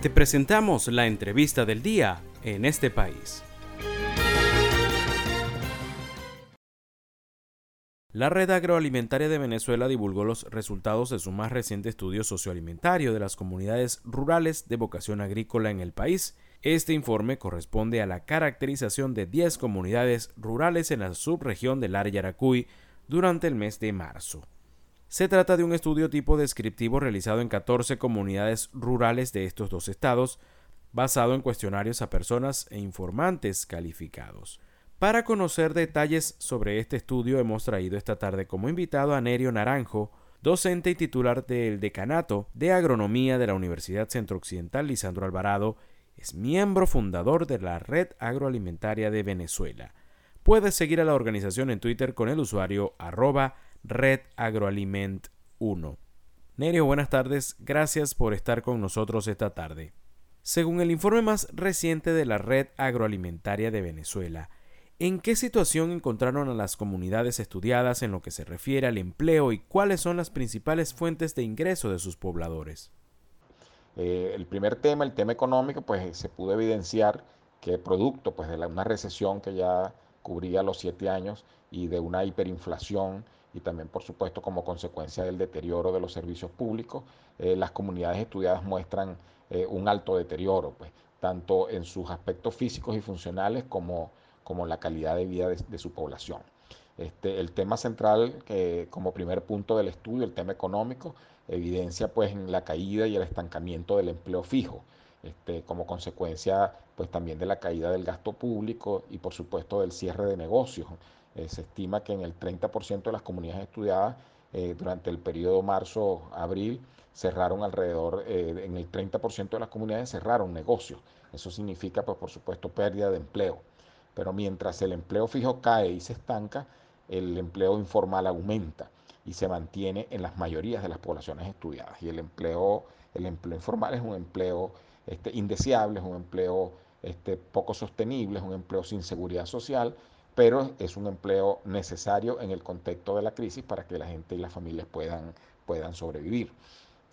Te presentamos la entrevista del día en este país. La Red Agroalimentaria de Venezuela divulgó los resultados de su más reciente estudio socioalimentario de las comunidades rurales de vocación agrícola en el país. Este informe corresponde a la caracterización de 10 comunidades rurales en la subregión del área Yaracuy durante el mes de marzo. Se trata de un estudio tipo descriptivo realizado en 14 comunidades rurales de estos dos estados, basado en cuestionarios a personas e informantes calificados. Para conocer detalles sobre este estudio hemos traído esta tarde como invitado a Nerio Naranjo, docente y titular del Decanato de Agronomía de la Universidad Centro Occidental Lisandro Alvarado, es miembro fundador de la Red Agroalimentaria de Venezuela. Puedes seguir a la organización en Twitter con el usuario arroba redagroaliment1. Nerio, buenas tardes, gracias por estar con nosotros esta tarde. Según el informe más reciente de la Red Agroalimentaria de Venezuela, ¿En qué situación encontraron a las comunidades estudiadas en lo que se refiere al empleo y cuáles son las principales fuentes de ingreso de sus pobladores? Eh, el primer tema, el tema económico, pues se pudo evidenciar que producto pues, de una recesión que ya cubría los siete años y de una hiperinflación y también, por supuesto, como consecuencia del deterioro de los servicios públicos, eh, las comunidades estudiadas muestran eh, un alto deterioro, pues, tanto en sus aspectos físicos y funcionales como como la calidad de vida de, su población. Este, el tema central, como primer punto del estudio, el tema económico, evidencia pues en la caída y el estancamiento del empleo fijo, este, como consecuencia pues también de la caída del gasto público y por supuesto del cierre de negocios. Eh, se estima que en el 30% de las comunidades estudiadas eh, durante el periodo marzo-abril cerraron alrededor, eh, en el 30% de las comunidades cerraron negocios. Eso significa pues por supuesto pérdida de empleo. Pero mientras el empleo fijo cae y se estanca, el empleo informal aumenta y se mantiene en las mayorías de las poblaciones estudiadas. Y el empleo, el empleo informal es un empleo este, indeseable, es un empleo este, poco sostenible, es un empleo sin seguridad social, pero es un empleo necesario en el contexto de la crisis para que la gente y las familias puedan, puedan sobrevivir.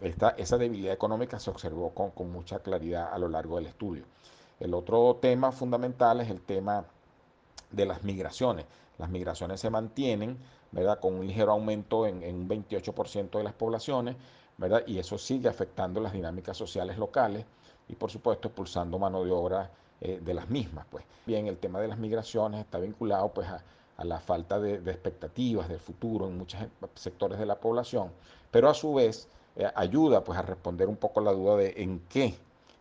Esta, esa debilidad económica se observó con, con mucha claridad a lo largo del estudio. El otro tema fundamental es el tema de las migraciones. Las migraciones se mantienen, ¿verdad? Con un ligero aumento en, un 28% de las poblaciones, ¿verdad? Y eso sigue afectando las dinámicas sociales locales y, por supuesto, expulsando mano de obra eh, de las mismas, pues. Bien, el tema de las migraciones está vinculado, pues, a, la falta de, expectativas del futuro en muchos sectores de la población, pero a su vez eh, ayuda, pues, a responder un poco la duda de en qué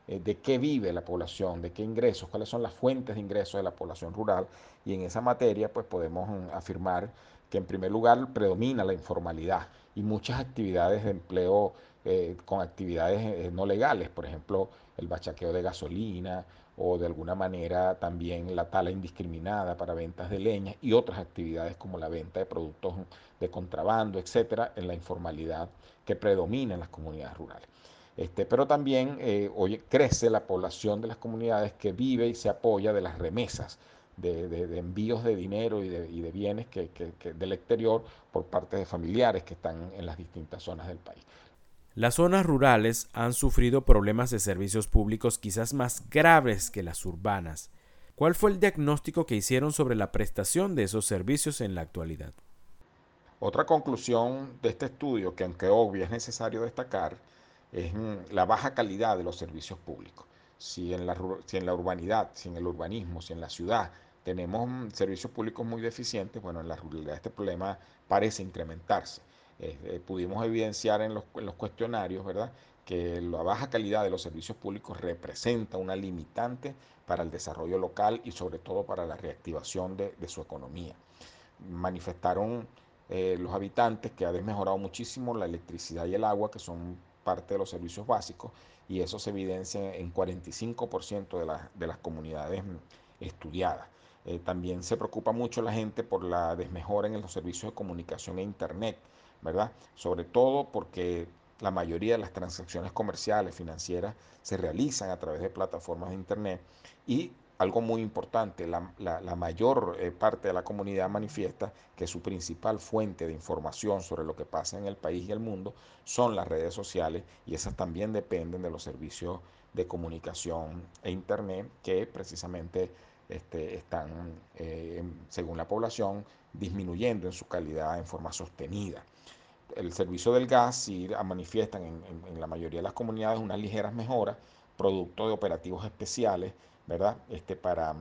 eh, de qué vive la población, de qué ingresos, cuáles son las fuentes de ingresos de la población rural. Y en esa materia, pues podemos mm, afirmar que en primer lugar predomina la informalidad y muchas actividades de empleo eh, con actividades eh, no legales, por ejemplo, el bachaqueo de gasolina o de alguna manera también la tala indiscriminada para ventas de leña y otras actividades como la venta de productos de contrabando, etcétera, en la informalidad que predomina en las comunidades rurales. Este, pero también eh, crece la población de las comunidades que vive y se apoya de las remesas, de, envíos de dinero y de, bienes que, del exterior por parte de familiares que están en las distintas zonas del país. Las zonas rurales han sufrido problemas de servicios públicos quizás más graves que las urbanas. ¿Cuál fue el diagnóstico que hicieron sobre la prestación de esos servicios en la actualidad? Otra conclusión de este estudio, que aunque obvio es necesario destacar, es la baja calidad de los servicios públicos. Si en, la, si en la urbanidad, si en el urbanismo, si en la ciudad tenemos mm, servicios públicos muy deficientes, bueno, en la ruralidad este problema parece incrementarse. Eh, pudimos evidenciar en los, cuestionarios, ¿verdad?, que la baja calidad de los servicios públicos representa una limitante para el desarrollo local y sobre todo para la reactivación de, su economía. Manifestaron eh, los habitantes que ha desmejorado muchísimo la electricidad y el agua, que son parte de los servicios básicos y eso se evidencia en 45% de, las comunidades mm, estudiadas. Eh, también se preocupa mucho la gente por la desmejora en los servicios de comunicación e Internet, ¿verdad? Sobre todo porque la mayoría de las transacciones comerciales, financieras, se realizan a través de plataformas de Internet y algo muy importante, la, la, mayor eh, parte de la comunidad manifiesta que su principal fuente de información sobre lo que pasa en el país y el mundo son las redes sociales y esas también dependen de los servicios de comunicación e internet que precisamente este, están, eh, según la población, disminuyendo en su calidad en forma sostenida. El servicio del gas sí manifiestan en, en la mayoría de las comunidades unas ligeras mejoras, producto de operativos especiales ¿verdad? Este, para mm,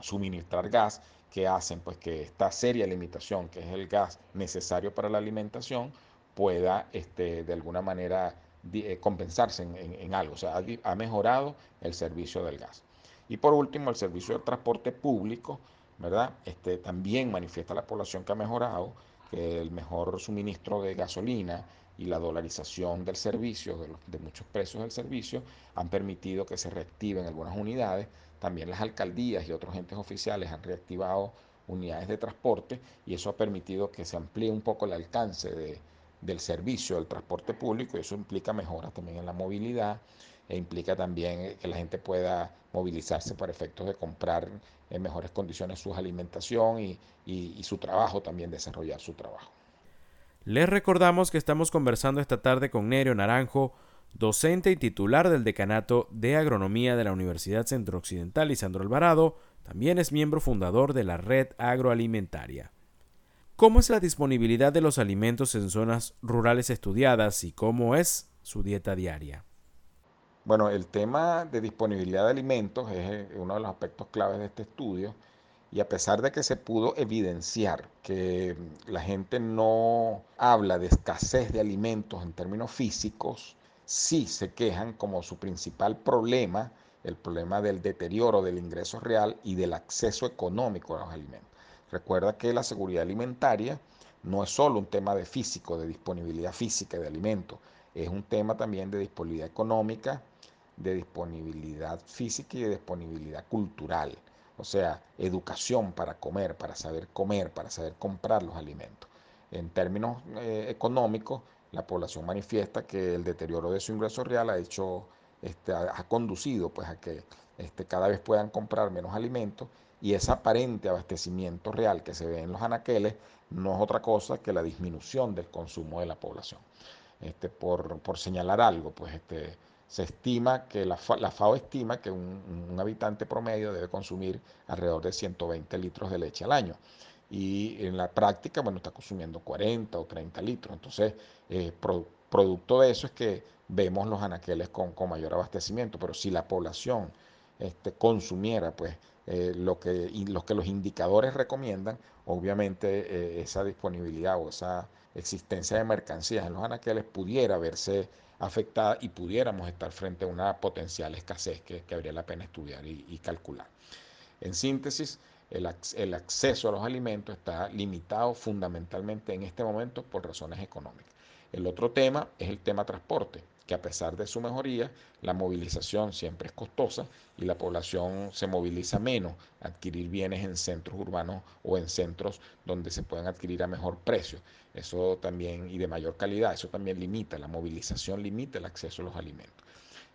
suministrar gas que hacen pues que esta seria limitación, que es el gas necesario para la alimentación, pueda este, de alguna manera eh, compensarse en, algo. O sea, ha, mejorado el servicio del gas. Y por último, el servicio de transporte público, ¿verdad? Este, también manifiesta la población que ha mejorado, que el mejor suministro de gasolina, y la dolarización del servicio, de, muchos precios del servicio, han permitido que se reactiven algunas unidades. También las alcaldías y otros entes oficiales han reactivado unidades de transporte y eso ha permitido que se amplíe un poco el alcance del servicio del transporte público y eso implica mejoras también en la movilidad e implica también que la gente pueda movilizarse para efectos de comprar en mejores condiciones su alimentación y su trabajo, también desarrollar su trabajo. Les recordamos que estamos conversando esta tarde con Nerio Naranjo, docente y titular del Decanato de Agronomía de la Universidad Centro Occidental y Sandro Alvarado, también es miembro fundador de la Red Agroalimentaria. ¿Cómo es la disponibilidad de los alimentos en zonas rurales estudiadas y cómo es su dieta diaria? Bueno, el tema de disponibilidad de alimentos es eh, uno de los aspectos claves de este estudio y a pesar de que se pudo evidenciar que la gente no habla de escasez de alimentos en términos físicos, sí se quejan como su principal problema, el problema del deterioro del ingreso real y del acceso económico a los alimentos. Recuerda que la seguridad alimentaria no es solo un tema de físico, de disponibilidad física de alimentos, es un tema también de disponibilidad económica, de disponibilidad física y de disponibilidad cultural o sea, educación para comer, para saber comer, para saber comprar los alimentos. En términos eh, económicos, la población manifiesta que el deterioro de su ingreso real ha hecho, este, ha, conducido pues, a que este, cada vez puedan comprar menos alimentos y ese aparente abastecimiento real que se ve en los anaqueles no es otra cosa que la disminución del consumo de la población. Este, por, por señalar algo, pues este, se estima que la, FAO estima que un, habitante promedio debe consumir alrededor de 120 litros de leche al año. Y en la práctica, bueno, está consumiendo 40 o 30 litros. Entonces, eh, producto de eso es que vemos los anaqueles con, mayor abastecimiento. Pero si la población este, consumiera, pues, eh, lo, que, que los indicadores recomiendan, obviamente eh, esa disponibilidad o esa existencia de mercancías en los anaqueles pudiera verse afectada y pudiéramos estar frente a una potencial escasez que, habría la pena estudiar y, calcular. En síntesis, el, el, acceso a los alimentos está limitado fundamentalmente en este momento por razones económicas. El otro tema es el tema transporte, que a pesar de su mejoría, la movilización siempre es costosa y la población se moviliza menos a adquirir bienes en centros urbanos o en centros donde se puedan adquirir a mejor precio. Eso también, y de mayor calidad, eso también limita, la movilización limita el acceso a los alimentos.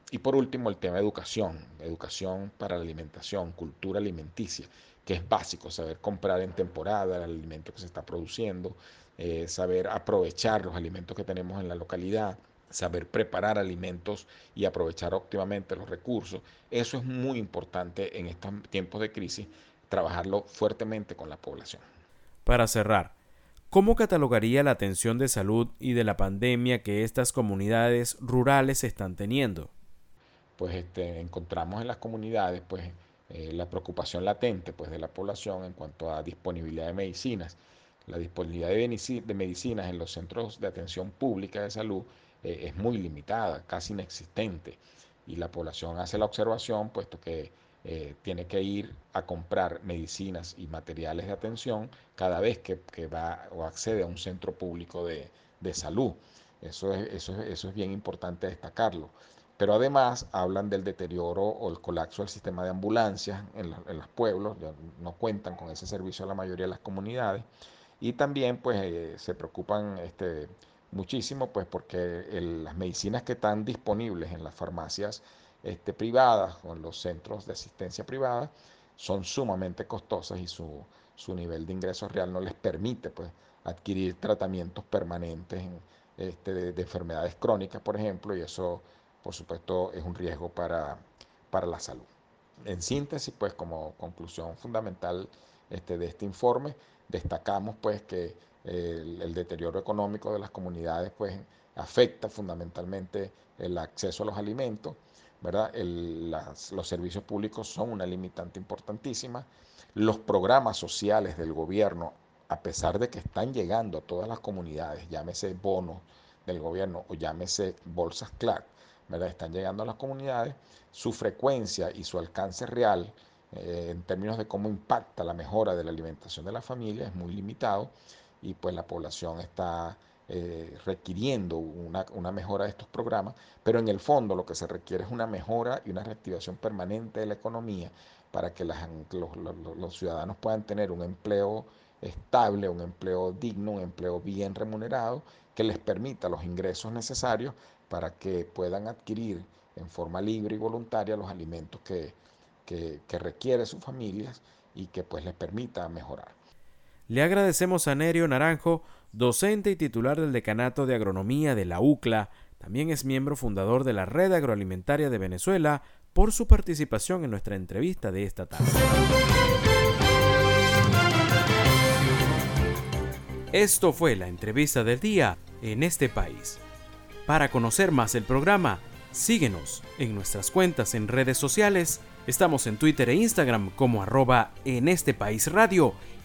Y por último, el tema de educación, educación para la alimentación, cultura alimenticia, que es básico, saber comprar en temporada el alimento que se está produciendo, eh, saber aprovechar los alimentos que tenemos en la localidad, saber preparar alimentos y aprovechar óptimamente los recursos. Eso es muy importante en estos tiempos de crisis, trabajarlo fuertemente con la población. Para cerrar, ¿cómo catalogaría la atención de salud y de la pandemia que estas comunidades rurales están teniendo? Pues este, encontramos en las comunidades pues, eh, la preocupación latente pues, de la población en cuanto a disponibilidad de medicinas. La disponibilidad de medicinas en los centros de atención pública de salud eh, es muy limitada, casi inexistente. Y la población hace la observación, puesto que eh, tiene que ir a comprar medicinas y materiales de atención cada vez que, va o accede a un centro público de, salud. Eso es, eso, eso es bien importante destacarlo. Pero además hablan del deterioro o el colapso del sistema de ambulancias en, los pueblos, ya no cuentan con ese servicio a la mayoría de las comunidades. Y también pues eh, se preocupan este, muchísimo, pues porque las medicinas que están disponibles en las farmacias este, privadas o en los centros de asistencia privada son sumamente costosas y su, su nivel de ingreso real no les permite pues, adquirir tratamientos permanentes este, de, enfermedades crónicas, por ejemplo, y eso, por supuesto, es un riesgo para, para la salud. En síntesis, pues como conclusión fundamental este, de este informe, destacamos pues que el, deterioro económico de las comunidades pues afecta fundamentalmente el acceso a los alimentos, ¿verdad? los servicios públicos son una limitante importantísima. Los programas sociales del gobierno, a pesar de que están llegando a todas las comunidades, llámese bonos del gobierno o llámese bolsas Clark, ¿verdad? Están llegando a las comunidades, su frecuencia y su alcance real eh, en términos de cómo impacta la mejora de la alimentación de la familia es muy limitado y pues la población está eh, requiriendo una, mejora de estos programas, pero en el fondo lo que se requiere es una mejora y una reactivación permanente de la economía para que los, los, ciudadanos puedan tener un empleo estable, un empleo digno, un empleo bien remunerado, que les permita los ingresos necesarios para que puedan adquirir en forma libre y voluntaria los alimentos que, que, que requiere sus familias y que pues les permita mejorar. Le agradecemos a Nerio Naranjo, docente y titular del Decanato de Agronomía de la UCLA, también es miembro fundador de la Red Agroalimentaria de Venezuela, por su participación en nuestra entrevista de esta tarde. Esto fue la entrevista del día en este país. Para conocer más el programa, síguenos en nuestras cuentas en redes sociales. Estamos en Twitter e Instagram como arroba en este país radio